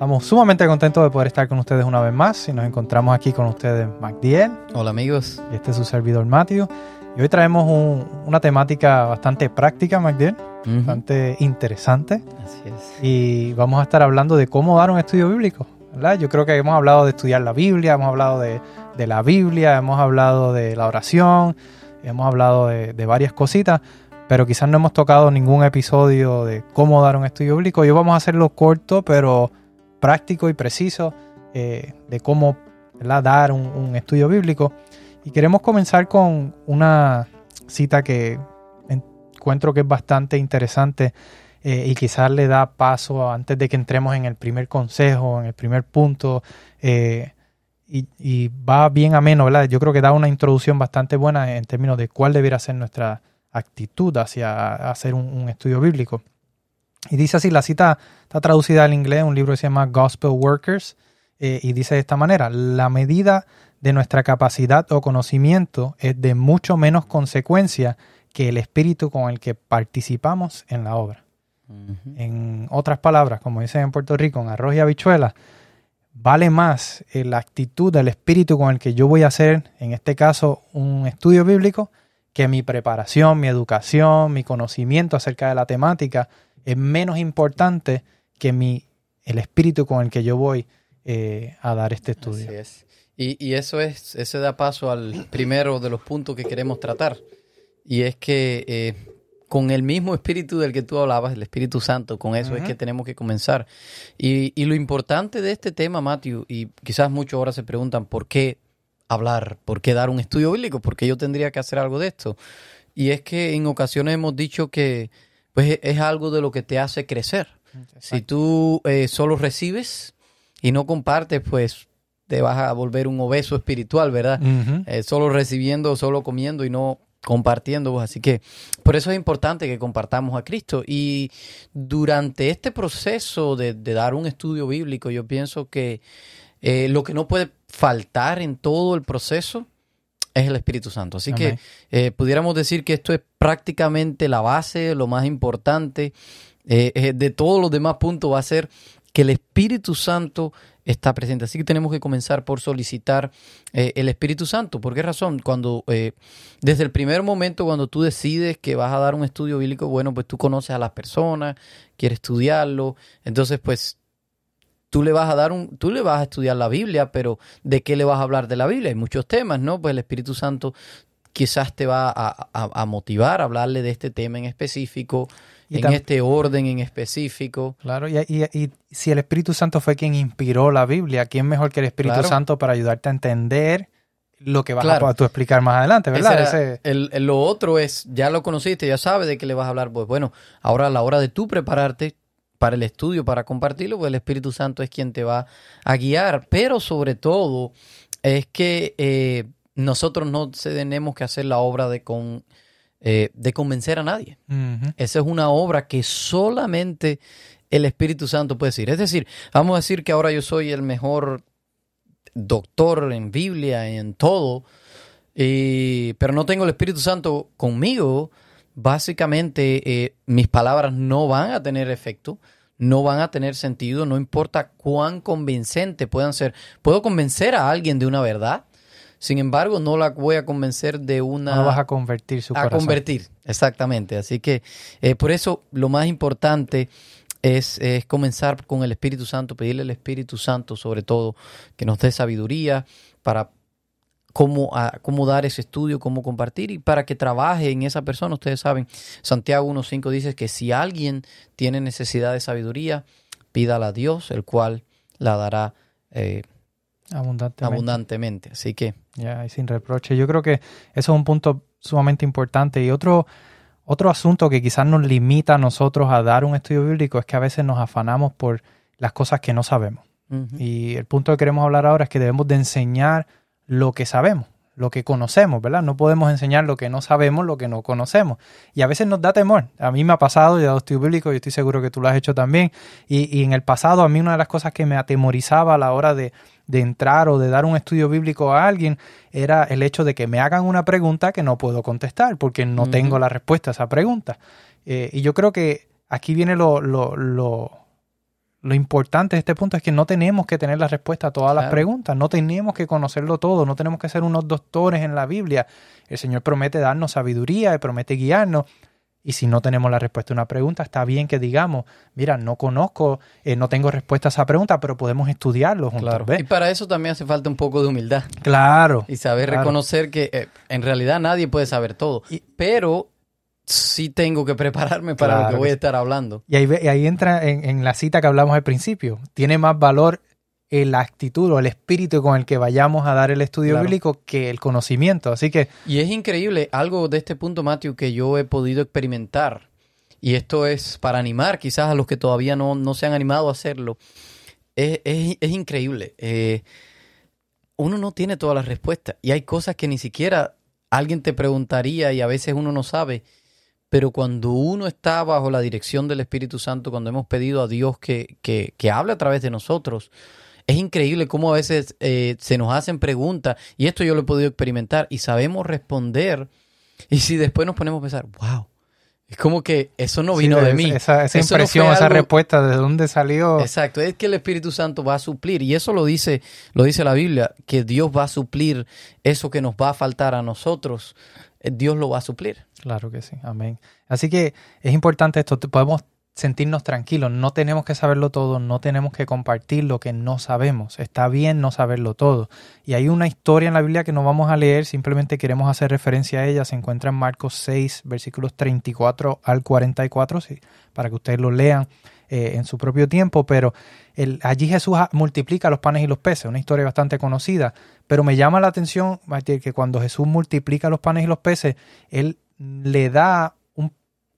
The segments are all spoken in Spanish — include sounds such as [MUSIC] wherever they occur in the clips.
Estamos sumamente contentos de poder estar con ustedes una vez más y nos encontramos aquí con ustedes Magdiel. Hola amigos. Y este es su servidor Matthew. Y hoy traemos una temática bastante práctica, Magdiel, bastante interesante. Así es. Y vamos a estar hablando de cómo dar un estudio bíblico. ¿verdad? Yo creo que hemos hablado de estudiar la Biblia, hemos hablado de, la Biblia, hemos hablado de la oración, hemos hablado de, de varias cositas, pero quizás no hemos tocado ningún episodio de cómo dar un estudio bíblico. Hoy vamos a hacerlo corto, pero práctico y preciso eh, de cómo dar un, estudio bíblico. Y queremos comenzar con una cita que encuentro que es bastante interesante eh, y quizás le da paso antes de que entremos en el primer consejo, en el primer punto. Eh, y, va bien ameno, ¿verdad? Yo creo que da una introducción bastante buena en términos de cuál debiera ser nuestra actitud hacia hacer un estudio bíblico. Y dice así, la cita está traducida al inglés, un libro que se llama Gospel Workers, eh, y dice de esta manera, la medida de nuestra capacidad o conocimiento es de mucho menos consecuencia que el espíritu con el que participamos en la obra. En otras palabras, como dicen en Puerto Rico, en arroz y habichuela, vale más eh, la actitud del espíritu con el que yo voy a hacer, en este caso, un estudio bíblico, que mi preparación, mi educación, mi conocimiento acerca de la temática es menos importante que mi, el espíritu con el que yo voy eh, a dar este estudio. Así es. Y, eso es, eso da paso al primero de los puntos que queremos tratar. Y es que eh, con el mismo espíritu del que tú hablabas, el Espíritu Santo, con eso es que tenemos que comenzar. Y, y, lo importante de este tema, Matthew, y quizás muchos ahora se preguntan por qué hablar, por qué dar un estudio bíblico, por qué yo tendría que hacer algo de esto. Y es que en ocasiones hemos dicho que pues es algo de lo que te hace crecer. Si tú eh, solo recibes y no compartes, pues te vas a volver un obeso espiritual, ¿verdad? Eh, solo recibiendo, solo comiendo y no compartiendo. Pues, así que por eso es importante que compartamos a Cristo. Y durante este proceso de, dar un estudio bíblico, yo pienso que eh, lo que no puede faltar en todo el proceso es el Espíritu Santo. Así que eh, pudiéramos decir que esto es prácticamente la base, lo más importante. Eh, eh, de todos los demás puntos va a ser que el Espíritu Santo está presente. Así que tenemos que comenzar por solicitar el Espíritu Santo. ¿Por qué razón? Cuando desde el primer momento, cuando tú decides que vas a dar un estudio bíblico, bueno, pues tú conoces a las personas, quieres estudiarlo, entonces pues tú le vas a dar un, tú le vas a estudiar la Biblia, pero ¿de qué le vas a hablar de la Biblia? Hay muchos temas, ¿no? Pues el Espíritu Santo quizás te va a, motivar a hablarle de este tema en específico, en este orden en específico. Claro, y, y, si el Espíritu Santo fue quien inspiró la Biblia, ¿quién mejor que el Espíritu Santo para ayudarte a entender lo que vas a poder explicar más adelante, ¿verdad? el, lo otro es, ya lo conociste, ya sabes de qué le vas a hablar. Pues bueno, ahora a la hora de tú prepararte, para el estudio, para compartirlo, pues el Espíritu Santo es quien te va a guiar. Pero sobre todo es que eh, nosotros no tenemos que hacer la obra de, con, eh, de convencer a nadie. Esa es una obra que solamente el Espíritu Santo puede decir. Es decir, vamos a decir que ahora yo soy el mejor doctor en Biblia, en todo, pero no tengo el Espíritu Santo conmigo básicamente eh, mis palabras no van a tener efecto, no van a tener sentido, no importa cuán convincente puedan ser. Puedo convencer a alguien de una verdad, sin embargo, no la voy a convencer de una... No vas a convertir su a convertir, exactamente. Así que eh, por eso lo más importante es, es, comenzar con el Espíritu Santo, pedirle al Espíritu Santo sobre todo que nos dé sabiduría para cómo, cómo dar ese estudio, cómo compartir y para que trabaje en esa persona. Ustedes saben, Santiago 1.5 dice que si alguien tiene necesidad de sabiduría, pídala a Dios, el cual la dará eh, abundantemente. Así que... Ya, y sin reproche. Yo creo que eso es un punto sumamente importante. Y otro, otro asunto que quizás nos limita a nosotros a dar un estudio bíblico es que a veces nos afanamos por las cosas que no sabemos. Y el punto que queremos hablar ahora es que debemos de enseñar lo que sabemos. lo que conocemos, ¿verdad? No podemos enseñar lo que no sabemos, lo que no conocemos. Y a veces nos da temor. A mí me ha pasado, yo he dado estudio bíblico, y estoy seguro que tú lo has hecho también. Y, y, en el pasado, a mí una de las cosas que me atemorizaba a la hora de, de entrar o de dar un estudio bíblico a alguien era el hecho de que me hagan una pregunta que no puedo contestar porque no tengo la respuesta a esa pregunta. Eh, y yo creo que aquí viene lo, lo, lo, lo, importante de este punto, es que no tenemos que tener la respuesta a todas las preguntas, no tenemos que conocerlo todo, no tenemos que ser unos doctores en la Biblia. El Señor promete darnos sabiduría, y promete guiarnos, y si no tenemos la respuesta a una pregunta, está bien que digamos, mira, no conozco, eh, no tengo respuesta a esa pregunta, pero podemos estudiarlo juntos. Claro. Y para eso también hace falta un poco de humildad. Claro. Y saber reconocer que eh, en realidad nadie puede saber todo. pero sí tengo que prepararme para lo que voy a estar hablando. Y ahí, ahí entra en, en, la cita que hablamos al principio. Tiene más valor la actitud o el espíritu con el que vayamos a dar el estudio bíblico que el conocimiento. Así que. Y es increíble, algo de este punto, Matthew, que yo he podido experimentar. Y esto es para animar quizás a los que todavía no, no se han animado a hacerlo. Es, es, increíble. Eh, uno no tiene todas las respuestas. Y hay cosas que ni siquiera alguien te preguntaría y a veces uno no sabe. Pero cuando uno está bajo la dirección del Espíritu Santo, cuando hemos pedido a Dios que, que, que hable a través de nosotros, es increíble cómo a veces eh, se nos hacen preguntas, y esto yo lo he podido experimentar, y sabemos responder, y si después nos ponemos a pensar, wow, es como que eso no vino de, mí. Esa, impresión, esa respuesta, ¿de dónde salió? Exacto, es que el Espíritu Santo va a suplir, y eso lo dice, lo dice la Biblia, que Dios va a suplir eso que nos va a faltar a nosotros, eh, Dios lo va a suplir. Claro que sí, amén. Así que es importante esto, podemos sentirnos tranquilos. No tenemos que saberlo todo, no tenemos que compartir lo que no sabemos. Está bien no saberlo todo. Y hay una historia en la Biblia que no vamos a leer, simplemente queremos hacer referencia a ella. Se encuentra en Marcos 6, versículos 34 al 44, sí, para que ustedes lo lean eh, en su propio tiempo. Pero allí Jesús multiplica los panes y los peces, una historia bastante conocida. Pero me llama la atención que cuando Jesús multiplica los panes y los peces, Él le da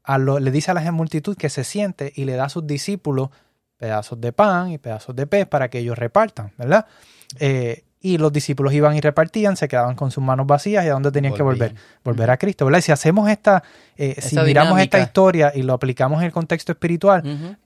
le dice a la multitud que se siente y le da a sus discípulos pedazos de pan y pedazos de pez para que ellos repartan, ¿verdad? Eh, y los discípulos iban y repartían, se quedaban con sus manos vacías y a dónde tenían que volver, volver a Cristo, ¿verdad? Y si hacemos esta, eh, si miramos esta historia y lo aplicamos en el contexto espiritual,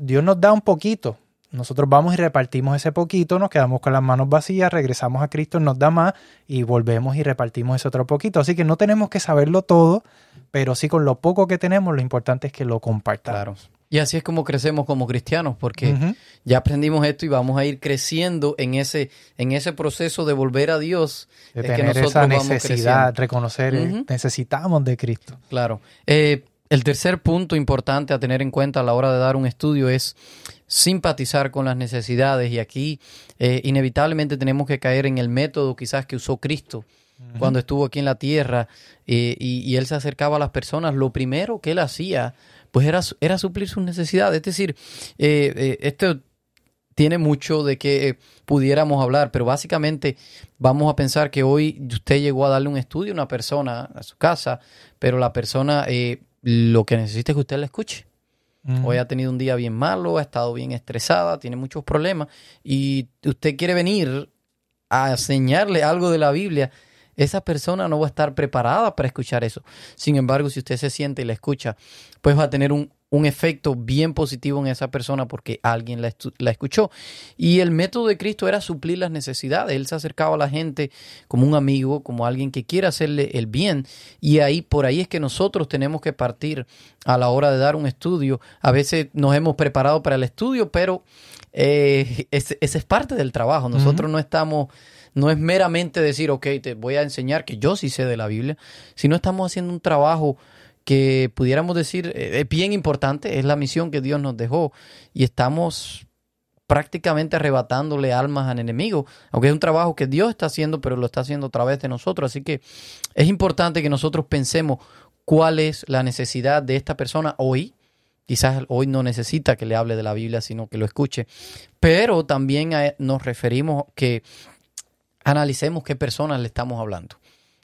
Dios nos da un poquito, nosotros vamos y repartimos ese poquito, nos quedamos con las manos vacías, regresamos a Cristo, nos da más y volvemos y repartimos ese otro poquito. Así que no tenemos que saberlo todo, pero sí con lo poco que tenemos, lo importante es que lo compartamos. Y así es como crecemos como cristianos, porque ya aprendimos esto y vamos a ir creciendo en ese, en ese proceso de volver a Dios. De tener esa necesidad, reconocer, eh, necesitamos de Cristo. Claro. Eh, el tercer punto importante a tener en cuenta a la hora de dar un estudio es simpatizar con las necesidades. Y aquí eh, inevitablemente tenemos que caer en el método quizás que usó Cristo cuando estuvo aquí en la tierra eh, y, él se acercaba a las personas, lo primero que él hacía pues era, era suplir sus necesidades. Es decir, eh, esto tiene mucho de que pudiéramos hablar, pero básicamente vamos a pensar que hoy usted llegó a darle un estudio a una persona a su casa, pero la persona lo que necesita es que usted la escuche. Hoy ha tenido un día bien malo, ha estado bien estresada, tiene muchos problemas y usted quiere venir a enseñarle algo de la Biblia, esa persona no va a estar preparada para escuchar eso. Sin embargo, si usted se siente y la escucha, pues va a tener un, un efecto bien positivo en esa persona porque alguien la, la, escuchó. Y el método de Cristo era suplir las necesidades. Él se acercaba a la gente como un amigo, como alguien que quiere hacerle el bien. Y ahí, por ahí es que nosotros tenemos que partir a la hora de dar un estudio. A veces nos hemos preparado para el estudio, pero eh, ese, es parte del trabajo. Nosotros no estamos no es meramente decir, ok, te voy a enseñar que yo sí sé de la Biblia, sino estamos haciendo un trabajo que pudiéramos decir eh, es bien importante, es la misión que Dios nos dejó y estamos prácticamente arrebatándole almas al enemigo, aunque es un trabajo que Dios está haciendo, pero lo está haciendo a través de nosotros. Así que es importante que nosotros pensemos cuál es la necesidad de esta persona hoy. Quizás hoy no necesita que le hable de la Biblia, sino que lo escuche. Pero también nos referimos que analicemos qué personas le estamos hablando.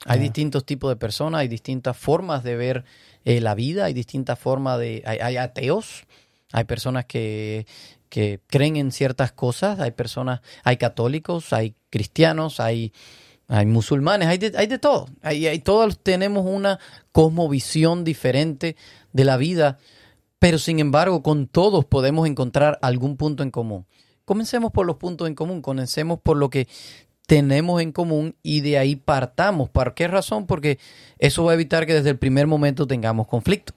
Hay distintos tipos de personas, hay distintas formas de ver eh, la vida, hay distintas formas de... Hay, ateos, hay personas que, que, creen en ciertas cosas, hay personas, hay católicos, hay cristianos, hay hay musulmanes, hay de, hay de todo. Hay, hay, todos tenemos una cosmovisión diferente de la vida, pero sin embargo con todos podemos encontrar algún punto en común. Comencemos por los puntos en común, comencemos por lo que tenemos en común y de ahí partamos. ¿Por qué razón? Porque eso va a evitar que desde el primer momento tengamos conflicto.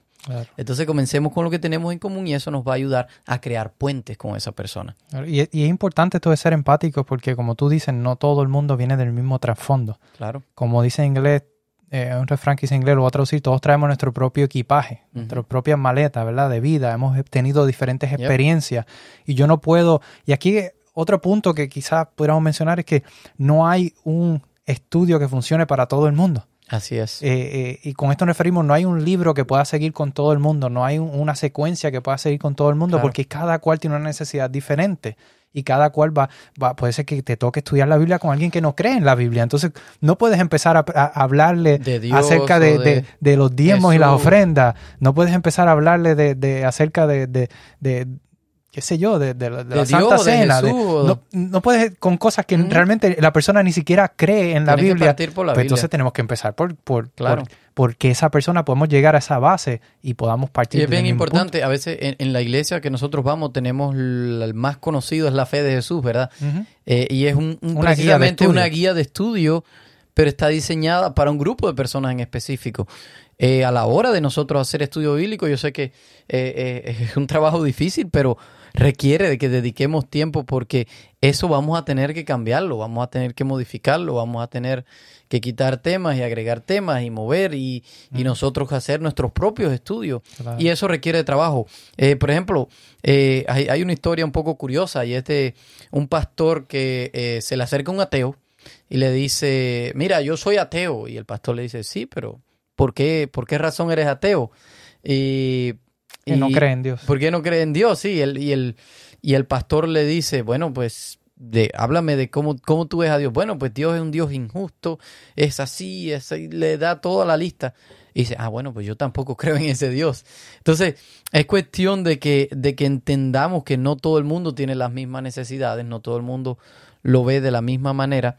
Entonces comencemos con lo que tenemos en común y eso nos va a ayudar a crear puentes con esa persona. Y, es importante esto de ser empáticos porque como tú dices, no todo el mundo viene del mismo trasfondo. Claro. Como dice en inglés, eh, un refrán que dice en inglés, lo voy a traducir, todos traemos nuestro propio equipaje, nuestra propia maleta, ¿verdad? De vida, hemos tenido diferentes experiencias y yo no puedo, y aquí otro punto que quizás pudiéramos mencionar es que no hay un estudio que funcione para todo el mundo. Así es. Eh, eh, y con esto nos referimos, no hay un libro que pueda seguir con todo el mundo, no hay una secuencia que pueda seguir con todo el mundo, porque cada cual tiene una necesidad diferente y cada cual va, va, puede ser que te toque estudiar la Biblia con alguien que no cree en la Biblia. Entonces, no puedes empezar a, hablarle acerca de, de, los diezmos y las ofrendas, no puedes empezar a hablarle de, acerca de, qué sé yo, de, la Santa Cena. no, no, puedes con cosas que realmente la persona ni siquiera cree en la Biblia. Pues entonces tenemos que empezar por, por, claro. porque esa persona podemos llegar a esa base y podamos partir. Y es bien importante, a veces en, la iglesia que nosotros vamos tenemos el más conocido es la fe de Jesús, ¿verdad? Eh, y es un, una precisamente guía una guía de estudio, pero está diseñada para un grupo de personas en específico. Eh, a la hora de nosotros hacer estudio bíblico, yo sé que eh, es un trabajo difícil, pero requiere de que dediquemos tiempo porque eso vamos a tener que cambiarlo, vamos a tener que modificarlo, vamos a tener que quitar temas y agregar temas y mover y, nosotros hacer nuestros propios estudios. Y eso requiere de trabajo. Eh, por ejemplo, eh, hay, una historia un poco curiosa y es de un pastor que eh, se le acerca un ateo y le dice, mira, yo soy ateo. Y el pastor le dice, sí, pero ¿por qué, por qué razón eres ateo? Y que no cree en Dios. ¿Por qué no cree en Dios? Sí, el, y, el, y el pastor le dice, bueno, pues de, háblame de cómo, cómo tú ves a Dios. Bueno, pues Dios es un Dios injusto, es así, es así, le da toda la lista. Y dice, ah, bueno, pues yo tampoco [LAUGHS] creo en ese Dios. Entonces, es cuestión de que, de que entendamos que no todo el mundo tiene las mismas necesidades, no todo el mundo lo ve de la misma manera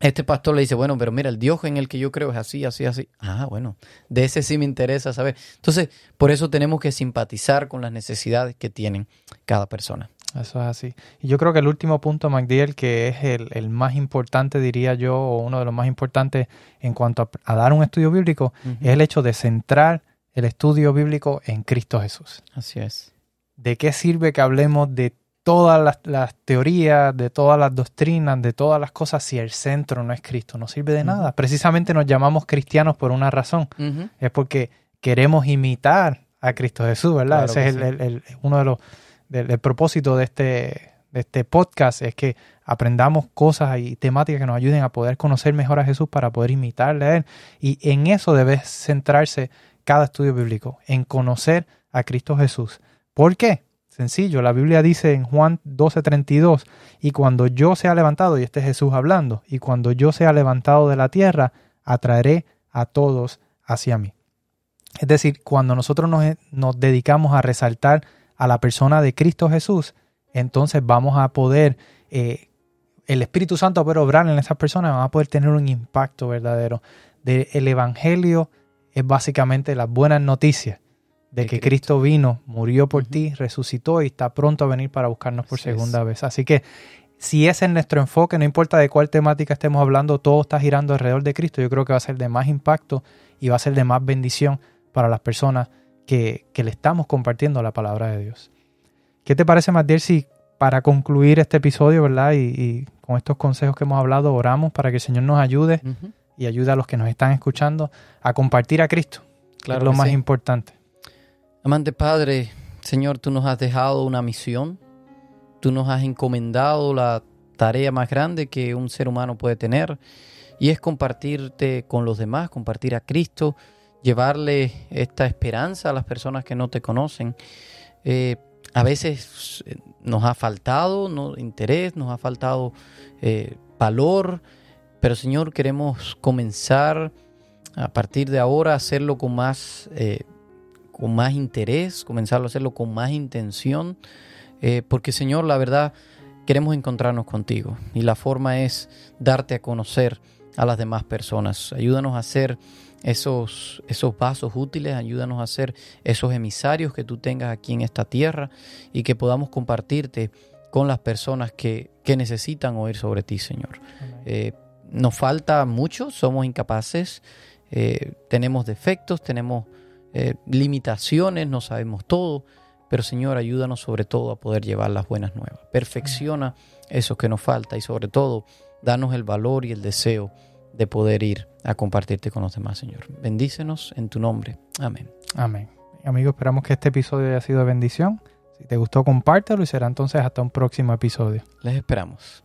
este pastor le dice, bueno, pero mira, el Dios en el que yo creo es así, así, así. Ah, bueno, de ese sí me interesa saber. Entonces, por eso tenemos que simpatizar con las necesidades que tienen cada persona. Eso es así. Y yo creo que el último punto, MacDiel, que es el, más importante, diría yo, o uno de los más importantes en cuanto a, dar un estudio bíblico, es el hecho de centrar el estudio bíblico en Cristo Jesús. Así es. ¿De qué sirve que hablemos de todas las, teorías, de todas las doctrinas, de todas las cosas, si el centro no es Cristo, no sirve de nada. Precisamente nos llamamos cristianos por una razón, es porque queremos imitar a Cristo Jesús, ¿verdad? Ese es el, uno de los del, propósito de este, de este podcast, es que aprendamos cosas y temáticas que nos ayuden a poder conocer mejor a Jesús para poder imitarle a Él. Y en eso debe centrarse cada estudio bíblico, en conocer a Cristo Jesús. ¿Por qué? Sencillo, la Biblia dice en Juan 12:32, y cuando yo sea levantado, y este es Jesús hablando, y cuando yo sea levantado de la tierra, atraeré a todos hacia mí. Es decir, cuando nosotros nos, dedicamos a resaltar a la persona de Cristo Jesús, entonces vamos a poder, eh, el Espíritu Santo va a poder obrar en esas personas, vamos a poder tener un impacto verdadero. el Evangelio es básicamente las buenas noticias de que Cristo. vino, murió por ti, resucitó y está pronto a venir para buscarnos por segunda vez. Así que si ese es nuestro enfoque, no importa de cuál temática estemos hablando, todo está girando alrededor de Cristo. Yo creo que va a ser de más impacto y va a ser de más bendición para las personas que, le estamos compartiendo la palabra de Dios. ¿Qué te parece, Matiel, si para concluir este episodio, ¿verdad? Y, con estos consejos que hemos hablado, oramos para que el Señor nos ayude y ayude a los que nos están escuchando a compartir a Cristo. Claro es lo más importante. Amante Padre, Señor, tú nos has dejado una misión, tú nos has encomendado la tarea más grande que un ser humano puede tener y es compartirte con los demás, compartir a Cristo, llevarle esta esperanza a las personas que no te conocen. Eh, a veces eh, nos ha faltado ¿no? interés, nos ha faltado eh, valor, pero Señor, queremos comenzar a partir de ahora a hacerlo con más con más interés, comenzarlo a hacerlo con más intención, eh, porque Señor, la verdad, queremos encontrarnos contigo y la forma es darte a conocer a las demás personas. Ayúdanos a hacer esos, esos vasos útiles, ayúdanos a hacer esos emisarios que tú tengas aquí en esta tierra y que podamos compartirte con las personas que, que necesitan oír sobre ti, Señor. Eh, nos falta mucho, somos incapaces, eh, tenemos defectos, tenemos eh, limitaciones, no sabemos todo, pero Señor, ayúdanos sobre todo a poder llevar las buenas nuevas. Perfecciona eso que nos falta y sobre todo, danos el valor y el deseo de poder ir a compartirte con los demás, Señor. Bendícenos en tu nombre. Amén. Amén. Amigos, esperamos que este episodio haya sido de bendición. Si te gustó, compártelo y será entonces hasta un próximo episodio. Les esperamos.